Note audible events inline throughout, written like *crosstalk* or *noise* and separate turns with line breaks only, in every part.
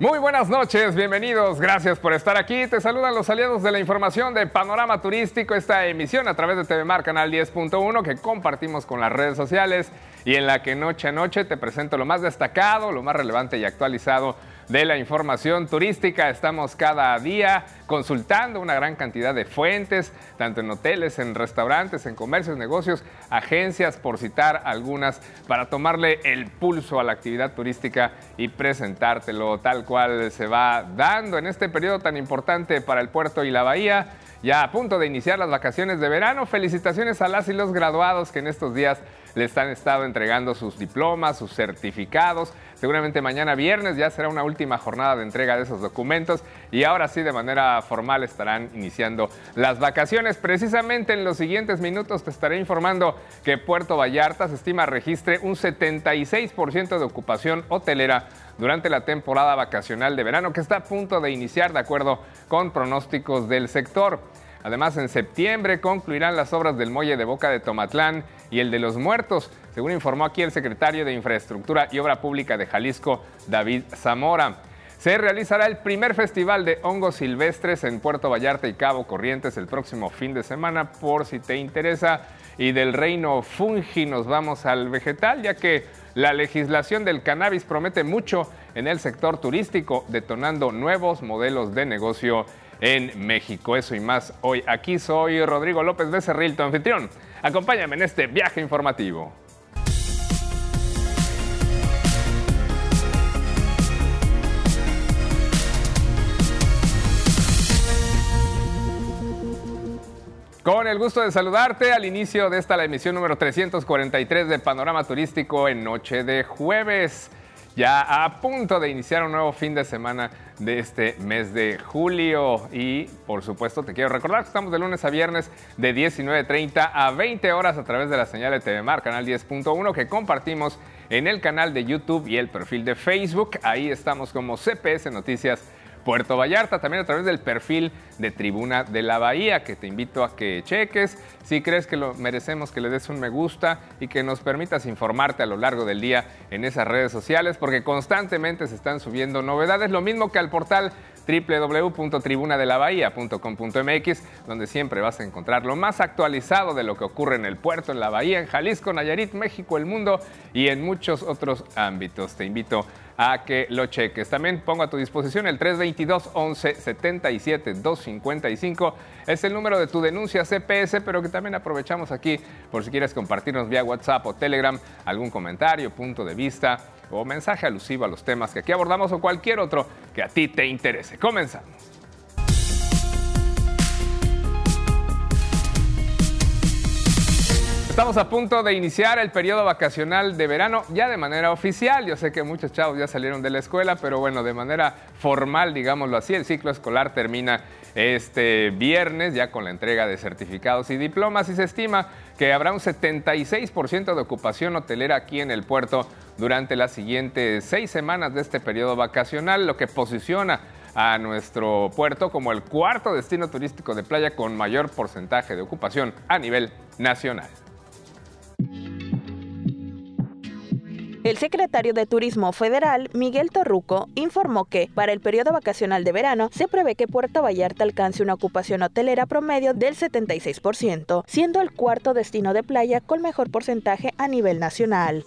Muy buenas noches, bienvenidos, gracias por estar aquí. Te saludan los aliados de la información de Panorama Turístico, esta emisión a través de TV Mar Canal 10.1 que compartimos con las redes sociales y en la que noche a noche te presento lo más destacado, lo más relevante y actualizado de la información turística. Estamos cada día consultando una gran cantidad de fuentes, tanto en hoteles, en restaurantes, en comercios, negocios, agencias, por citar algunas, para tomarle el pulso a la actividad turística y presentártelo tal cual se va dando en este periodo tan importante para el puerto y la bahía. Ya a punto de iniciar las vacaciones de verano, felicitaciones a las y los graduados que en estos días les han estado entregando sus diplomas, sus certificados. Seguramente mañana viernes ya será una última jornada de entrega de esos documentos y ahora sí de manera formal estarán iniciando las vacaciones. Precisamente en los siguientes minutos te estaré informando que Puerto Vallarta se estima registre un 76% de ocupación hotelera durante la temporada vacacional de verano que está a punto de iniciar de acuerdo con pronósticos del sector. Además, en septiembre concluirán las obras del muelle de Boca de Tomatlán y el de los Muertos, según informó aquí el secretario de Infraestructura y Obra Pública de Jalisco, David Zamora. Se realizará el primer festival de hongos silvestres en Puerto Vallarta y Cabo Corrientes el próximo fin de semana, por si te interesa. Y del reino fungi nos vamos al vegetal, ya que la legislación del cannabis promete mucho en el sector turístico, detonando nuevos modelos de negocio en México. Eso y más hoy aquí soy Rodrigo López Becerril, tu anfitrión. Acompáñame en este viaje informativo. Con el gusto de saludarte al inicio de esta la emisión número 343 de Panorama Turístico en noche de jueves ya a punto de iniciar un nuevo fin de semana de este mes de julio. Y por supuesto te quiero recordar que estamos de lunes a viernes de 19.30 a 20 horas a través de la señal de TV Mar, canal 10.1 que compartimos en el canal de YouTube y el perfil de Facebook. Ahí estamos como CPS Noticias Puerto Vallarta, también a través del perfil de Tribuna de la Bahía, que te invito a que cheques. Si crees que lo merecemos, que le des un me gusta y que nos permitas informarte a lo largo del día en esas redes sociales, porque constantemente se están subiendo novedades, lo mismo que al portal www.tribunadelabahía.com.mx, donde siempre vas a encontrar lo más actualizado de lo que ocurre en el puerto, en la bahía, en Jalisco, Nayarit, México, el mundo y en muchos otros ámbitos. Te invito a que lo cheques. También pongo a tu disposición el 322 11 77 255. Es el número de tu denuncia CPS, pero que también aprovechamos aquí por si quieres compartirnos vía WhatsApp o Telegram algún comentario, punto de vista o mensaje alusivo a los temas que aquí abordamos o cualquier otro que a ti te interese. Comenzamos. Estamos a punto de iniciar el periodo vacacional de verano ya de manera oficial. Yo sé que muchos chavos ya salieron de la escuela, pero bueno, de manera formal, digámoslo así, el ciclo escolar termina este viernes ya con la entrega de certificados y diplomas y se estima que habrá un 76% de ocupación hotelera aquí en el puerto durante las siguientes seis semanas de este periodo vacacional, lo que posiciona a nuestro puerto como el cuarto destino turístico de playa con mayor porcentaje de ocupación a nivel nacional.
El secretario de Turismo Federal, Miguel Torruco, informó que para el periodo vacacional de verano se prevé que Puerto Vallarta alcance una ocupación hotelera promedio del 76%, siendo el cuarto destino de playa con mejor porcentaje a nivel nacional.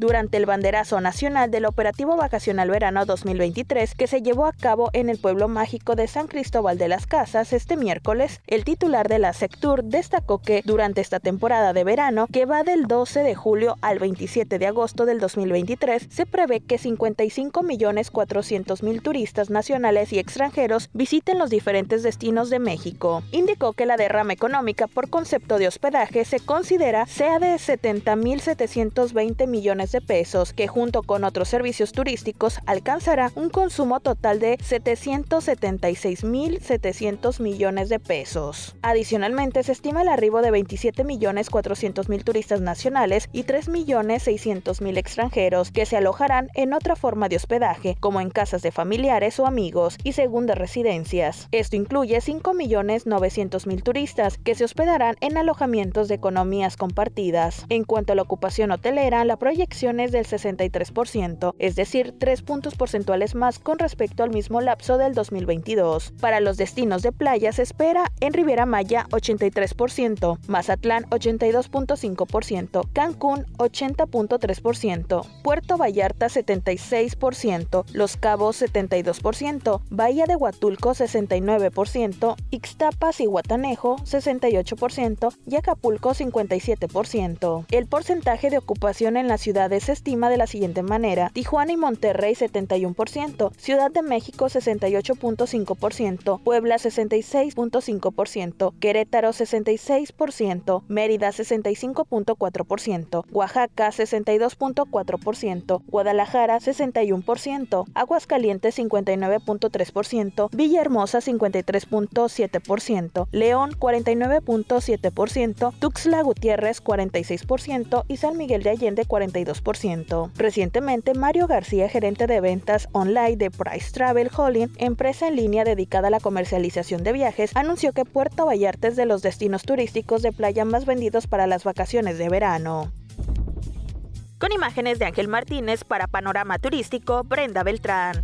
Durante el banderazo nacional del Operativo Vacacional Verano 2023 que se llevó a cabo en el pueblo mágico de San Cristóbal de las Casas este miércoles, el titular de la Sectur destacó que durante esta temporada de verano, que va del 12 de julio al 27 de agosto del 2023, se prevé que 55 millones 400 mil turistas nacionales y extranjeros visiten los diferentes destinos de México. Indicó que la derrama económica por concepto de hospedaje se considera sea de 70 mil 720 millones millones de pesos, que junto con otros servicios turísticos alcanzará un consumo total de 776.700 millones de pesos. Adicionalmente, se estima el arribo de 27.400.000 turistas nacionales y 3.600.000 extranjeros que se alojarán en otra forma de hospedaje, como en casas de familiares o amigos y segundas residencias. Esto incluye 5.900.000 turistas que se hospedarán en alojamientos de economías compartidas. En cuanto a la ocupación hotelera, la proyección del 63%, es decir, 3 puntos porcentuales más con respecto al mismo lapso del 2022. Para los destinos de playa se espera en Riviera Maya 83%, Mazatlán 82.5%, Cancún 80.3%, Puerto Vallarta 76%, Los Cabos 72%, Bahía de Huatulco 69%, Ixtapas y Guatanejo 68% y Acapulco 57%. El porcentaje de ocupación en las ciudades se estima de la siguiente manera: Tijuana y Monterrey 71%, Ciudad de México 68.5%, Puebla 66.5%, Querétaro 66%, Mérida 65.4%, Oaxaca 62.4%, Guadalajara 61%, Aguascalientes 59.3%, Villahermosa 53.7%, León 49.7%, Tuxtla Gutiérrez 46% y San Miguel de Allende 42%. Recientemente, Mario García, gerente de ventas online de Price Travel Holding, empresa en línea dedicada a la comercialización de viajes, anunció que Puerto Vallarta es de los destinos turísticos de playa más vendidos para las vacaciones de verano. Con imágenes de Ángel Martínez para Panorama Turístico, Brenda Beltrán.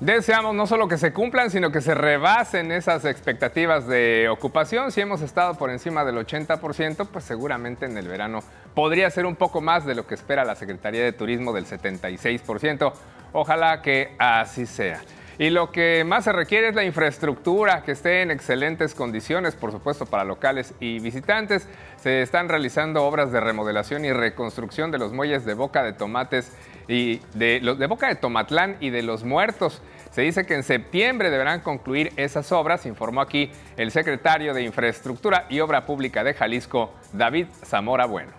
Deseamos no solo que se cumplan, sino que se rebasen esas expectativas de ocupación. Si hemos estado por encima del 80%, pues seguramente en el verano podría ser un poco más de lo que espera la Secretaría de Turismo del 76%. Ojalá que así sea. Y lo que más se requiere es la infraestructura, que esté en excelentes condiciones, por supuesto, para locales y visitantes. Se están realizando obras de remodelación y reconstrucción de los muelles de Boca de Tomates y de, Boca de Tomatlán y de los Muertos. Se dice que en septiembre deberán concluir esas obras, informó aquí el secretario de Infraestructura y Obra Pública de Jalisco, David Zamora Bueno.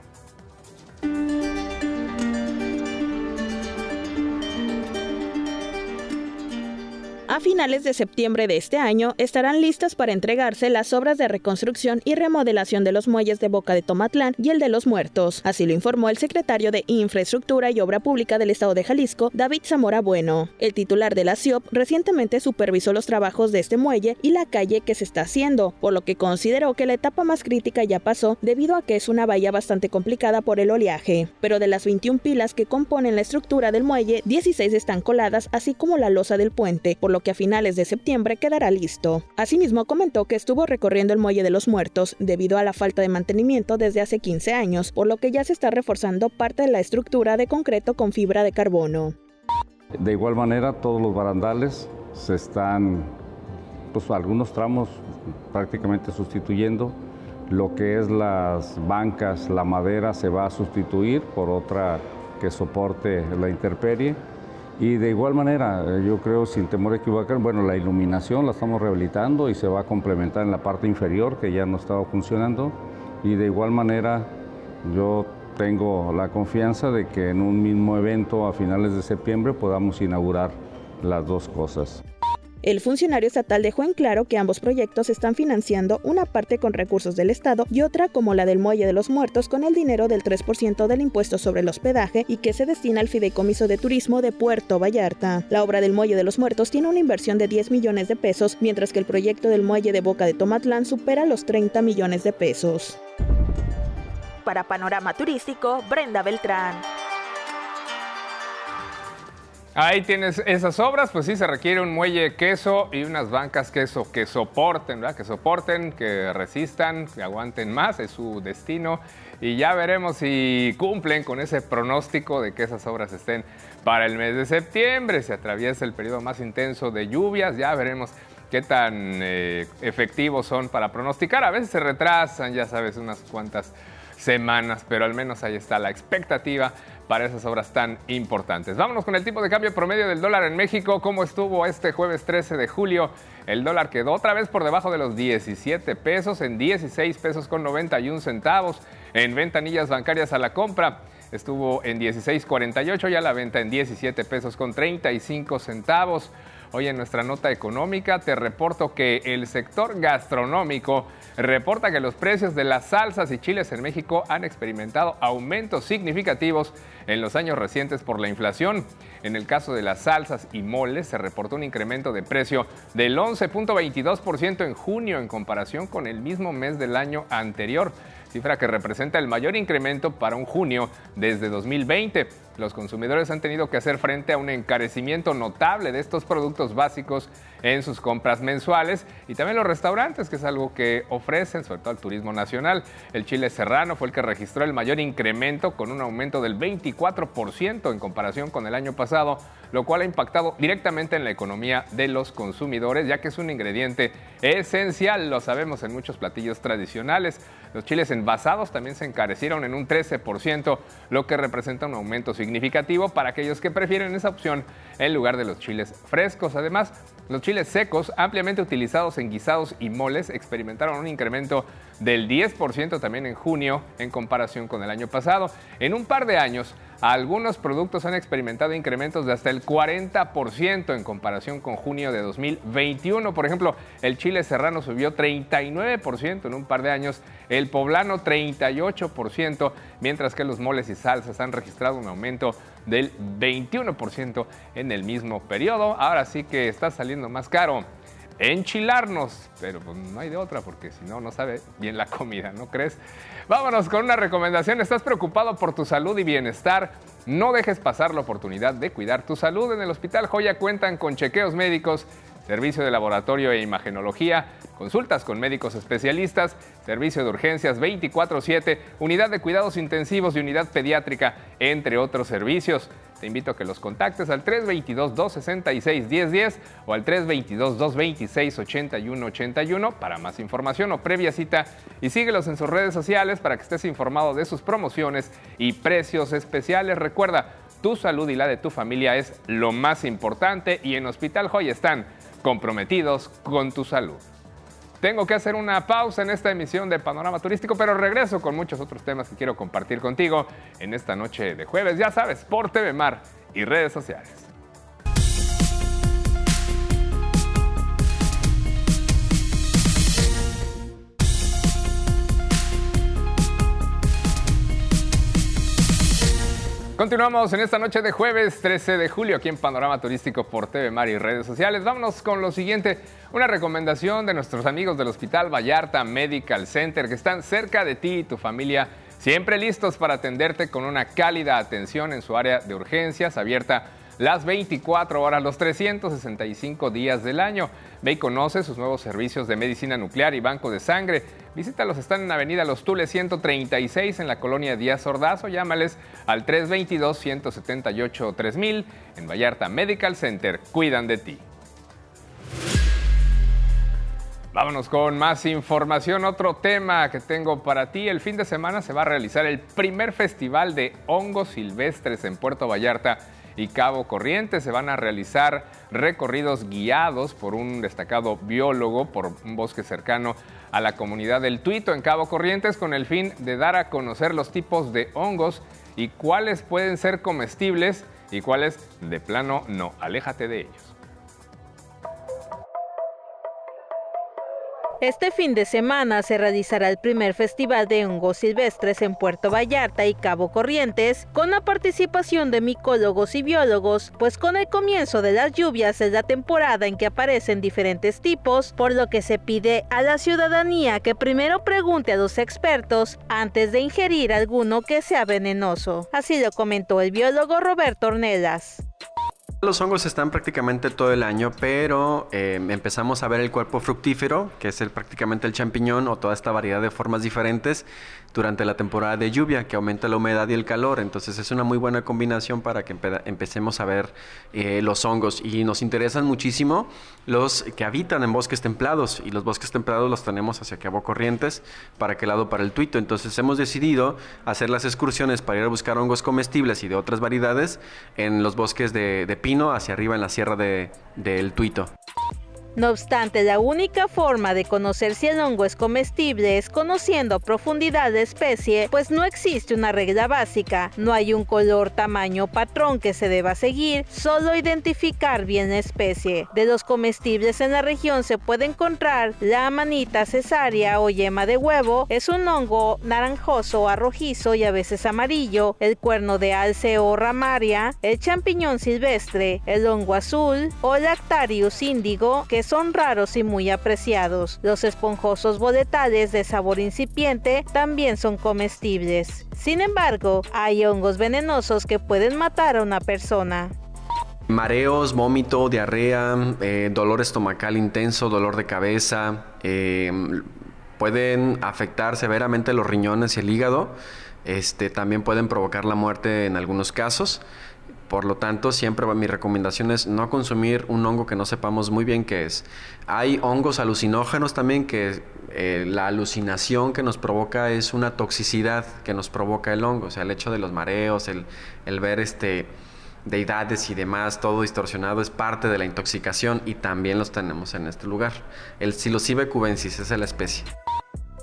A finales de septiembre de este año estarán listas para entregarse las obras de reconstrucción y remodelación de los muelles de Boca de Tomatlán y el de los Muertos. Así lo informó el secretario de Infraestructura y Obra Pública del Estado de Jalisco, David Zamora Bueno. El titular de la CIOP recientemente supervisó los trabajos de este muelle y la calle que se está haciendo, por lo que consideró que la etapa más crítica ya pasó debido a que es una bahía bastante complicada por el oleaje. Pero de las 21 pilas que componen la estructura del muelle, 16 están coladas, así como la losa del puente, por lo que a finales de septiembre quedará listo. Asimismo, comentó que estuvo recorriendo el Muelle de los Muertos debido a la falta de mantenimiento desde hace 15 años, por lo que ya se está reforzando parte de la estructura de concreto con fibra de carbono.
De igual manera, todos los barandales se están, pues algunos tramos prácticamente sustituyendo. Lo que es las bancas, la madera se va a sustituir por otra que soporte la intemperie y de igual manera, eh, yo creo, sin temor a equivocar, bueno, la iluminación la estamos rehabilitando y se va a complementar en la parte inferior que ya no estaba funcionando. Y de igual manera, yo tengo la confianza de que en un mismo evento a finales de septiembre podamos inaugurar las dos cosas.
El funcionario estatal dejó en claro que ambos proyectos están financiando una parte con recursos del Estado y otra como la del Muelle de los Muertos con el dinero del 3% del impuesto sobre el hospedaje y que se destina al Fideicomiso de Turismo de Puerto Vallarta. La obra del Muelle de los Muertos tiene una inversión de 10 millones de pesos, mientras que el proyecto del Muelle de Boca de Tomatlán supera los 30 millones de pesos. Para Panorama Turístico, Brenda Beltrán.
Ahí tienes esas obras, pues sí, se requiere un muelle queso y unas bancas queso que soporten, ¿verdad? Que soporten, que resistan, que aguanten más, es su destino. Y ya veremos si cumplen con ese pronóstico de que esas obras estén para el mes de septiembre. Se atraviesa el periodo más intenso de lluvias, ya veremos qué tan eh, efectivos son para pronosticar. A veces se retrasan, ya sabes, unas cuantas semanas, pero al menos ahí está la expectativa para esas obras tan importantes. Vámonos con el tipo de cambio promedio del dólar en México. ¿Cómo estuvo este jueves 13 de julio? El dólar quedó otra vez por debajo de los 17 pesos, en 16 pesos con 91 centavos. En ventanillas bancarias a la compra estuvo en 16.48 y a la venta en 17 pesos con 35 centavos. Hoy en nuestra nota económica te reporto que el sector gastronómico reporta que los precios de las salsas y chiles en México han experimentado aumentos significativos en los años recientes por la inflación. En el caso de las salsas y moles se reportó un incremento de precio del 11.22% en junio en comparación con el mismo mes del año anterior cifra que representa el mayor incremento para un junio desde 2020. Los consumidores han tenido que hacer frente a un encarecimiento notable de estos productos básicos en sus compras mensuales y también los restaurantes, que es algo que ofrecen, sobre todo al turismo nacional. El chile serrano fue el que registró el mayor incremento con un aumento del 24% en comparación con el año pasado, lo cual ha impactado directamente en la economía de los consumidores, ya que es un ingrediente esencial, lo sabemos en muchos platillos tradicionales. Los chiles envasados también se encarecieron en un 13%, lo que representa un aumento significativo para aquellos que prefieren esa opción en lugar de los chiles frescos. Además, los chiles secos, ampliamente utilizados en guisados y moles, experimentaron un incremento del 10% también en junio en comparación con el año pasado. En un par de años, algunos productos han experimentado incrementos de hasta el 40% en comparación con junio de 2021. Por ejemplo, el chile serrano subió 39% en un par de años, el poblano 38%, mientras que los moles y salsas han registrado un aumento del 21% en el mismo periodo. Ahora sí que está saliendo más caro enchilarnos, pero pues no hay de otra porque si no, no sabe bien la comida, ¿no crees? Vámonos con una recomendación. ¿Estás preocupado por tu salud y bienestar? No dejes pasar la oportunidad de cuidar tu salud. En el Hospital Joya cuentan con chequeos médicos, servicio de laboratorio e imagenología, consultas con médicos especialistas, servicio de urgencias 24/7, unidad de cuidados intensivos y unidad pediátrica, entre otros servicios. Te invito a que los contactes al 322-266-1010 o al 322-226-8181 para más información o previa cita y síguelos en sus redes sociales para que estés informado de sus promociones y precios especiales. Recuerda, tu salud y la de tu familia es lo más importante y en Hospital Joy están comprometidos con tu salud. Tengo que hacer una pausa en esta emisión de Panorama Turístico, pero regreso con muchos otros temas que quiero compartir contigo en esta noche de jueves, ya sabes, por TV Mar y redes sociales. Continuamos en esta noche de jueves 13 de julio aquí en Panorama Turístico por TV Mar y redes sociales. Vámonos con lo siguiente, una recomendación de nuestros amigos del Hospital Vallarta Medical Center que están cerca de ti y tu familia, siempre listos para atenderte con una cálida atención en su área de urgencias abierta las 24 horas, los 365 días del año. Ve y conoce sus nuevos servicios de medicina nuclear y banco de sangre. Visítalos, están en Avenida Los Tules 136 en la colonia Díaz Ordaz o llámales al 322-178-3000 en Vallarta Medical Center. Cuidan de ti. Vámonos con más información. Otro tema que tengo para ti. El fin de semana se va a realizar el primer festival de hongos silvestres en Puerto Vallarta y Cabo Corrientes. Se van a realizar recorridos guiados por un destacado biólogo por un bosque cercano a la comunidad del Tuito en Cabo Corrientes con el fin de dar a conocer los tipos de hongos y cuáles pueden ser comestibles y cuáles de plano no. Aléjate de ellos.
Este fin de semana se realizará el primer festival de hongos silvestres en Puerto Vallarta y Cabo Corrientes, con la participación de micólogos y biólogos, pues con el comienzo de las lluvias es la temporada en que aparecen diferentes tipos, por lo que se pide a la ciudadanía que primero pregunte a los expertos antes de ingerir alguno que sea venenoso. Así lo comentó el biólogo Roberto Ornelas.
Los hongos están prácticamente todo el año, pero eh, empezamos a ver el cuerpo fructífero, que es el, prácticamente el champiñón o toda esta variedad de formas diferentes durante la temporada de lluvia, que aumenta la humedad y el calor. Entonces es una muy buena combinación para que empecemos a ver eh, los hongos. Y nos interesan muchísimo los que habitan en bosques templados. Y los bosques templados los tenemos hacia Cabo Corrientes, para aquel lado para el Tuito. Entonces hemos decidido hacer las excursiones para ir a buscar hongos comestibles y de otras variedades en los bosques de, pino hacia arriba en la sierra de, del Tuito.
No obstante, la única forma de conocer si el hongo es comestible es conociendo a profundidad de especie, pues no existe una regla básica, no hay un color, tamaño o patrón que se deba seguir, solo identificar bien la especie. De los comestibles en la región se puede encontrar la manita cesárea o yema de huevo, es un hongo naranjoso o rojizo y a veces amarillo, el cuerno de alce o ramaria, el champiñón silvestre, el hongo azul o lactarius índigo, que son raros y muy apreciados. Los esponjosos boletales de sabor incipiente también son comestibles. Sin embargo, hay hongos venenosos que pueden matar a una persona.
Mareos, vómito, diarrea, eh, dolor estomacal intenso, dolor de cabeza, eh, pueden afectar severamente los riñones y el hígado. Este, también pueden provocar la muerte en algunos casos. Por lo tanto, siempre mi recomendación es no consumir un hongo que no sepamos muy bien qué es. Hay hongos alucinógenos también que eh, la alucinación que nos provoca es una toxicidad que nos provoca el hongo. O sea, el hecho de los mareos, el, ver este, deidades y demás, todo distorsionado, es parte de la intoxicación y también los tenemos en este lugar. El Psilocybe cubensis es la especie.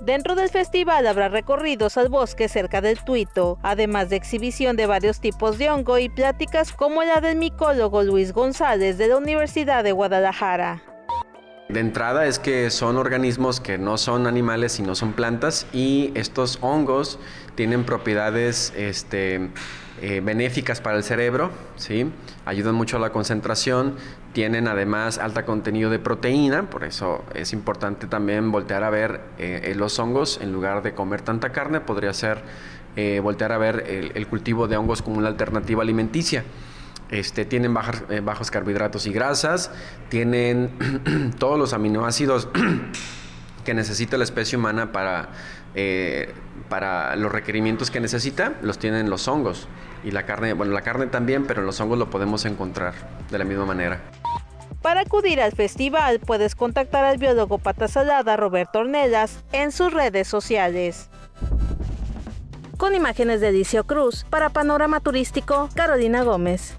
Dentro del festival habrá recorridos al bosque cerca del Tuito, además de exhibición de varios tipos de hongo y pláticas como la del micólogo Luis González de la Universidad de Guadalajara.
De entrada es que son organismos que no son animales sino son plantas y estos hongos tienen propiedades este, eh, benéficas para el cerebro, ¿sí? ayudan mucho a la concentración, tienen además alta contenido de proteína, por eso es importante también voltear a ver eh, los hongos en lugar de comer tanta carne, podría ser eh, voltear a ver el, cultivo de hongos como una alternativa alimenticia. Este, tienen bajos carbohidratos y grasas, tienen *clears throat* todos los aminoácidos *clears throat* que necesita la especie humana para, para los requerimientos que necesita, los tienen los hongos. Y la carne, bueno, la carne también, pero en los hongos lo podemos encontrar de la misma manera.
Para acudir al festival puedes contactar al biólogo pata salada Roberto Ornelas en sus redes sociales. Con imágenes de Edicio Cruz, para Panorama Turístico, Carolina Gómez.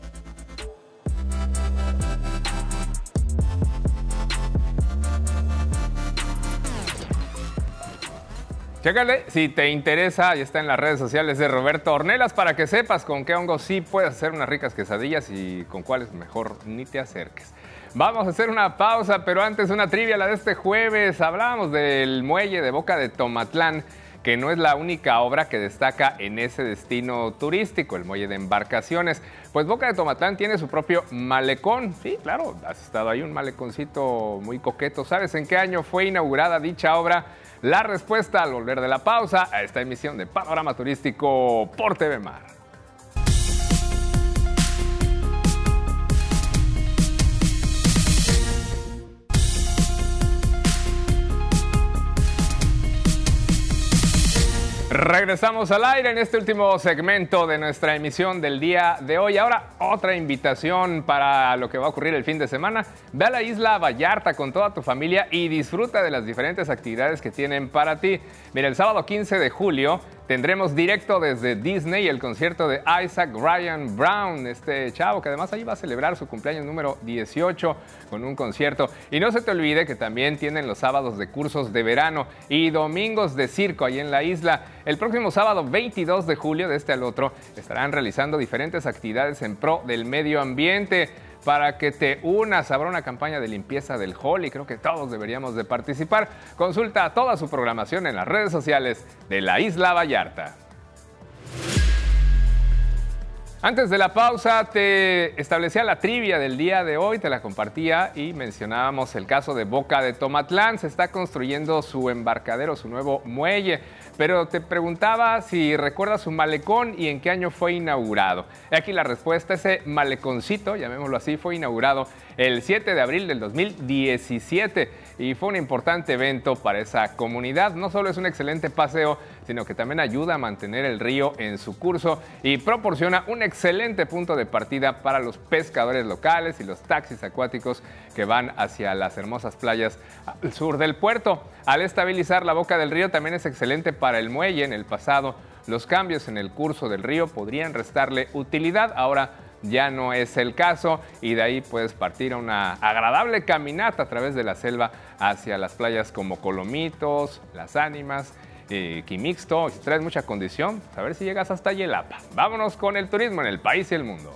Chécale, si te interesa, ya está en las redes sociales de Roberto Ornelas para que sepas con qué hongos sí puedes hacer unas ricas quesadillas y con cuáles mejor ni te acerques. Vamos a hacer una pausa, pero antes una trivia, la de este jueves. Hablábamos del muelle de Boca de Tomatlán, que no es la única obra que destaca en ese destino turístico, el muelle de embarcaciones. Pues Boca de Tomatlán tiene su propio malecón. Sí, claro, has estado ahí, un maleconcito muy coqueto. ¿Sabes en qué año fue inaugurada dicha obra? La respuesta al volver de la pausa a esta emisión de Panorama Turístico por TV Mar. Regresamos al aire en este último segmento de nuestra emisión del día de hoy. Ahora otra invitación para lo que va a ocurrir el fin de semana. Ve a la isla Vallarta con toda tu familia y disfruta de las diferentes actividades que tienen para ti. Mira, el sábado 15 de julio Tendremos directo desde Disney el concierto de Isaac Ryan Brown, este chavo que además ahí va a celebrar su cumpleaños número 18 con un concierto. Y no se te olvide que también tienen los sábados de cursos de verano y domingos de circo ahí en la isla. El próximo sábado 22 de julio, de este al otro, estarán realizando diferentes actividades en pro del medio ambiente para que te unas. Habrá una campaña de limpieza del hall y creo que todos deberíamos de participar. Consulta toda su programación en las redes sociales de la Isla Vallarta. Antes de la pausa te establecía la trivia del día de hoy, te la compartía y mencionábamos el caso de Boca de Tomatlán. Se está construyendo su embarcadero, su nuevo muelle. Pero te preguntaba si recuerdas su malecón y en qué año fue inaugurado. Aquí la respuesta, ese maleconcito, llamémoslo así, fue inaugurado el 7 de abril del 2017 y fue un importante evento para esa comunidad. No solo es un excelente paseo, sino que también ayuda a mantener el río en su curso y proporciona un excelente punto de partida para los pescadores locales y los taxis acuáticos que van hacia las hermosas playas al sur del puerto. Al estabilizar la boca del río también es excelente para el muelle. En el pasado, los cambios en el curso del río podrían restarle utilidad. Ahora ya no es el caso y de ahí puedes partir a una agradable caminata a través de la selva hacia las playas como Colomitos, Las Ánimas, eh, Quimixto. Si traes mucha condición, a ver si llegas hasta Yelapa. Vámonos con el turismo en el país y el mundo.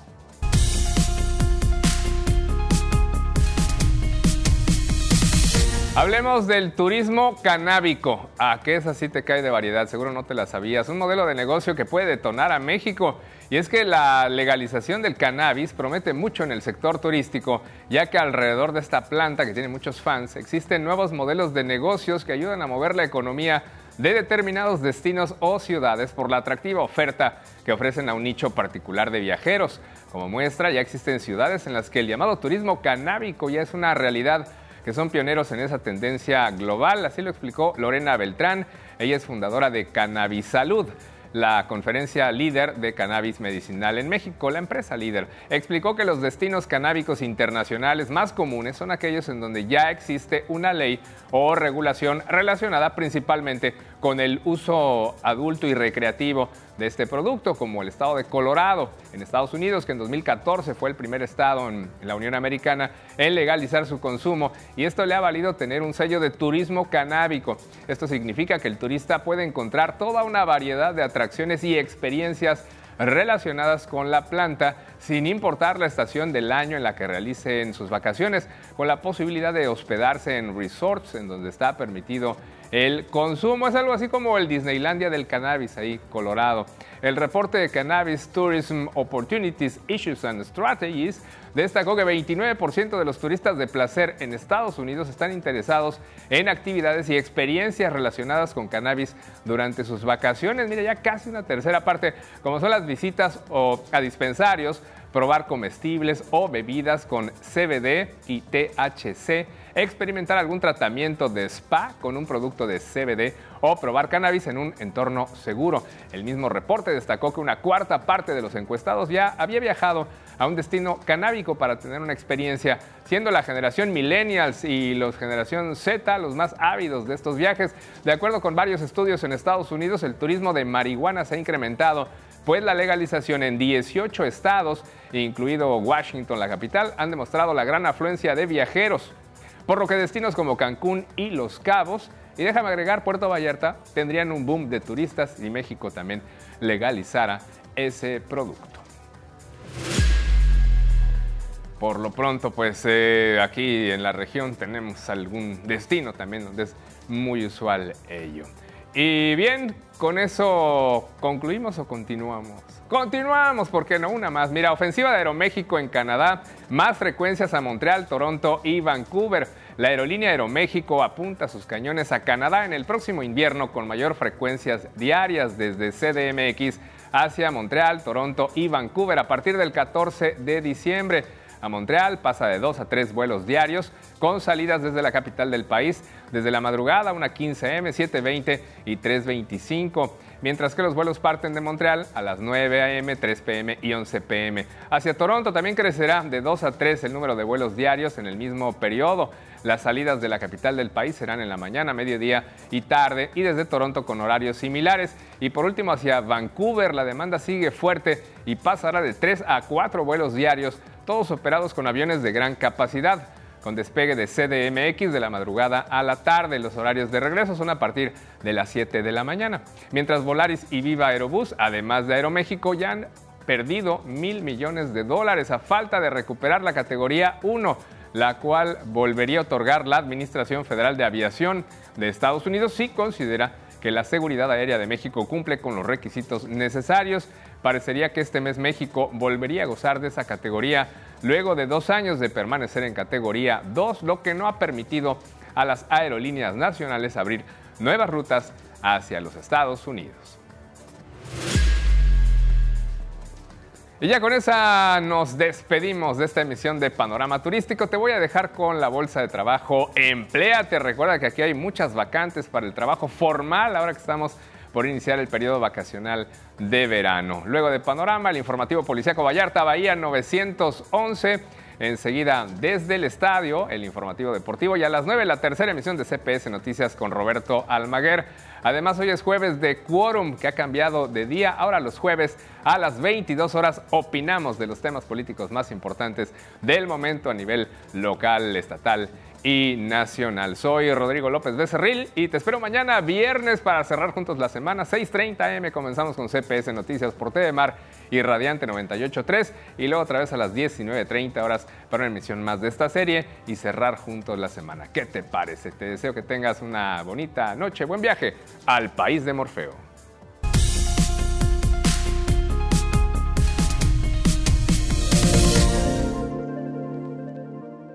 Hablemos del turismo canábico. ¿A qué es así te cae de variedad? Seguro no te la sabías. Un modelo de negocio que puede detonar a México. Y es que la legalización del cannabis promete mucho en el sector turístico, ya que alrededor de esta planta, que tiene muchos fans, existen nuevos modelos de negocios que ayudan a mover la economía de determinados destinos o ciudades por la atractiva oferta que ofrecen a un nicho particular de viajeros. Como muestra, ya existen ciudades en las que el llamado turismo canábico ya es una realidad que son pioneros en esa tendencia global. Así lo explicó Lorena Beltrán. Ella es fundadora de Cannabis Salud la conferencia líder de cannabis medicinal en México. La empresa líder explicó que los destinos canábicos internacionales más comunes son aquellos en donde ya existe una ley o regulación relacionada principalmente con el uso adulto y recreativo de este producto, como el estado de Colorado en Estados Unidos, que en 2014 fue el primer estado en, la Unión Americana en legalizar su consumo y esto le ha valido tener un sello de turismo canábico. Esto significa que el turista puede encontrar toda una variedad de atracciones y experiencias relacionadas con la planta, sin importar la estación del año en la que realicen sus vacaciones, con la posibilidad de hospedarse en resorts en donde está permitido el consumo. Es algo así como el Disneylandia del cannabis ahí, Colorado. El reporte de Cannabis Tourism Opportunities, Issues and Strategies destacó que 29% de los turistas de placer en Estados Unidos están interesados en actividades y experiencias relacionadas con cannabis durante sus vacaciones. Mira, ya casi una tercera parte, como son las visitas o a dispensarios, probar comestibles o bebidas con CBD y THC, experimentar algún tratamiento de spa con un producto de CBD o probar cannabis en un entorno seguro. El mismo reporte destacó que una cuarta parte de los encuestados ya había viajado a un destino canábico para tener una experiencia, siendo la generación millennials y la generación Z los más ávidos de estos viajes. De acuerdo con varios estudios en Estados Unidos, el turismo de marihuana se ha incrementado pues la legalización en 18 estados, incluido Washington, la capital, han demostrado la gran afluencia de viajeros, por lo que destinos como Cancún y Los Cabos, y déjame agregar Puerto Vallarta, tendrían un boom de turistas y México también legalizara ese producto. Por lo pronto, pues eh, aquí en la región tenemos algún destino también donde es muy usual ello. Y bien, con eso concluimos o continuamos. Continuamos, porque no una más. Mira, ofensiva de Aeroméxico en Canadá, más frecuencias a Montreal, Toronto y Vancouver. La aerolínea Aeroméxico apunta sus cañones a Canadá en el próximo invierno con mayor frecuencias diarias desde CDMX hacia Montreal, Toronto y Vancouver a partir del 14 de diciembre a Montreal, pasa de 2 a 3 vuelos diarios con salidas desde la capital del país, desde la madrugada, una 15M, 7.20 y 3.25 mientras que los vuelos parten de Montreal a las 9 a.m., 3 p.m. y 11 p.m. Hacia Toronto también crecerá de 2 a 3 el número de vuelos diarios en el mismo periodo. Las salidas de la capital del país serán en la mañana, mediodía y tarde y desde Toronto con horarios similares. Y por último hacia Vancouver la demanda sigue fuerte y pasará de 3 a 4 vuelos diarios, todos operados con aviones de gran capacidad con despegue de CDMX de la madrugada a la tarde. Los horarios de regreso son a partir de las 7 de la mañana. Mientras Volaris y Viva Aerobús, además de Aeroméxico, ya han perdido mil millones de dólares a falta de recuperar la categoría 1 la cual volvería a otorgar la Administración Federal de Aviación de Estados Unidos si considera que la seguridad aérea de México cumple con los requisitos necesarios. Parecería que este mes México volvería a gozar de esa categoría luego de dos años de permanecer en categoría 2, lo que no ha permitido a las aerolíneas nacionales abrir nuevas rutas hacia los Estados Unidos. Y ya con esa nos despedimos de esta emisión de Panorama Turístico. Te voy a dejar con la bolsa de trabajo Empleate. Recuerda que aquí hay muchas vacantes para el trabajo formal ahora que estamos por iniciar el periodo vacacional de verano. Luego de Panorama, el informativo policíaco Vallarta, Bahía 911. Enseguida, desde el estadio, el informativo deportivo y a las 9 la tercera emisión de CPS Noticias con Roberto Almaguer. Además, hoy es jueves de Quórum, que ha cambiado de día. Ahora los jueves a las 22 horas opinamos de los temas políticos más importantes del momento a nivel local, estatal y nacional. Soy Rodrigo López Becerril y te espero mañana viernes para cerrar juntos la semana. 6.30 am comenzamos con CPS Noticias por TV Mar y Radiante 98.3 y luego otra vez a las 19.30 horas para una emisión más de esta serie y cerrar juntos la semana. ¿Qué te parece? Te deseo que tengas una bonita noche, buen viaje al país de Morfeo.